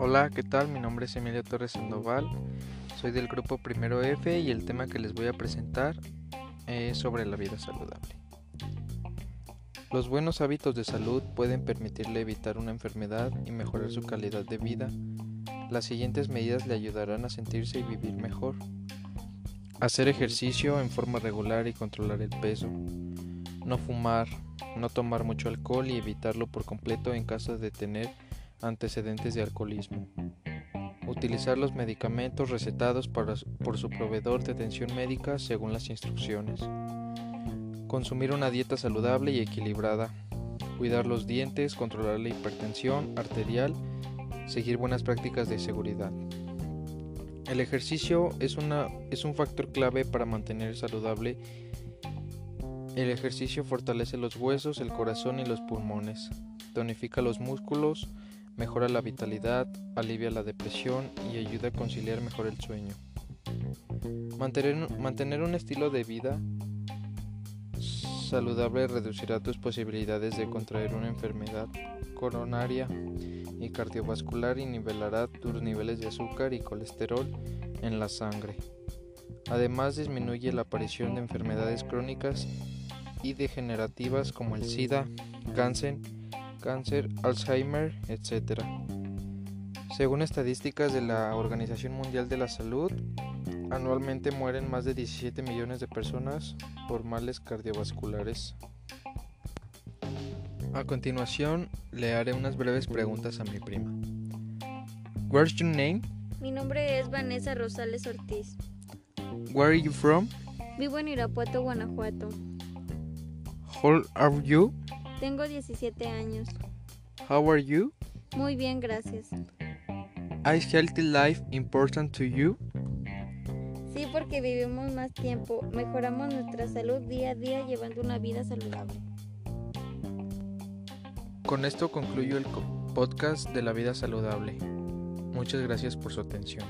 Hola, ¿qué tal? Mi nombre es Emilio Torres Sandoval, soy del grupo Primero F y el tema que les voy a presentar es sobre la vida saludable. Los buenos hábitos de salud pueden permitirle evitar una enfermedad y mejorar su calidad de vida. Las siguientes medidas le ayudarán a sentirse y vivir mejor. Hacer ejercicio en forma regular y controlar el peso. No fumar, no tomar mucho alcohol y evitarlo por completo en caso de tener antecedentes de alcoholismo. Utilizar los medicamentos recetados por su proveedor de atención médica según las instrucciones. Consumir una dieta saludable y equilibrada. Cuidar los dientes, controlar la hipertensión arterial, seguir buenas prácticas de seguridad. El ejercicio es, es un factor clave para mantener saludable. El ejercicio fortalece los huesos, el corazón y los pulmones, tonifica los músculos, mejora la vitalidad, alivia la depresión y ayuda a conciliar mejor el sueño. Mantener, un estilo de vida saludable reducirá tus posibilidades de contraer una enfermedad coronaria y cardiovascular y nivelará tus niveles de azúcar y colesterol en la sangre. Además disminuye la aparición de enfermedades crónicas y degenerativas como el SIDA, cáncer, cáncer, Alzheimer, etc. Según estadísticas de la Organización Mundial de la Salud, Anualmente mueren más de 17 millones de personas por males cardiovasculares. A continuación, le haré unas breves preguntas a mi prima. What's your name? Mi nombre es Vanessa Rosales Ortiz. Where are you from? Vivo en Irapuato, Guanajuato. How are you? Tengo 17 años. How are you? Muy bien, gracias. Is healthy life important to you? Sí, porque vivimos más tiempo, mejoramos nuestra salud día a día llevando una vida saludable. Con esto concluyo el podcast de la vida saludable. Muchas gracias por su atención.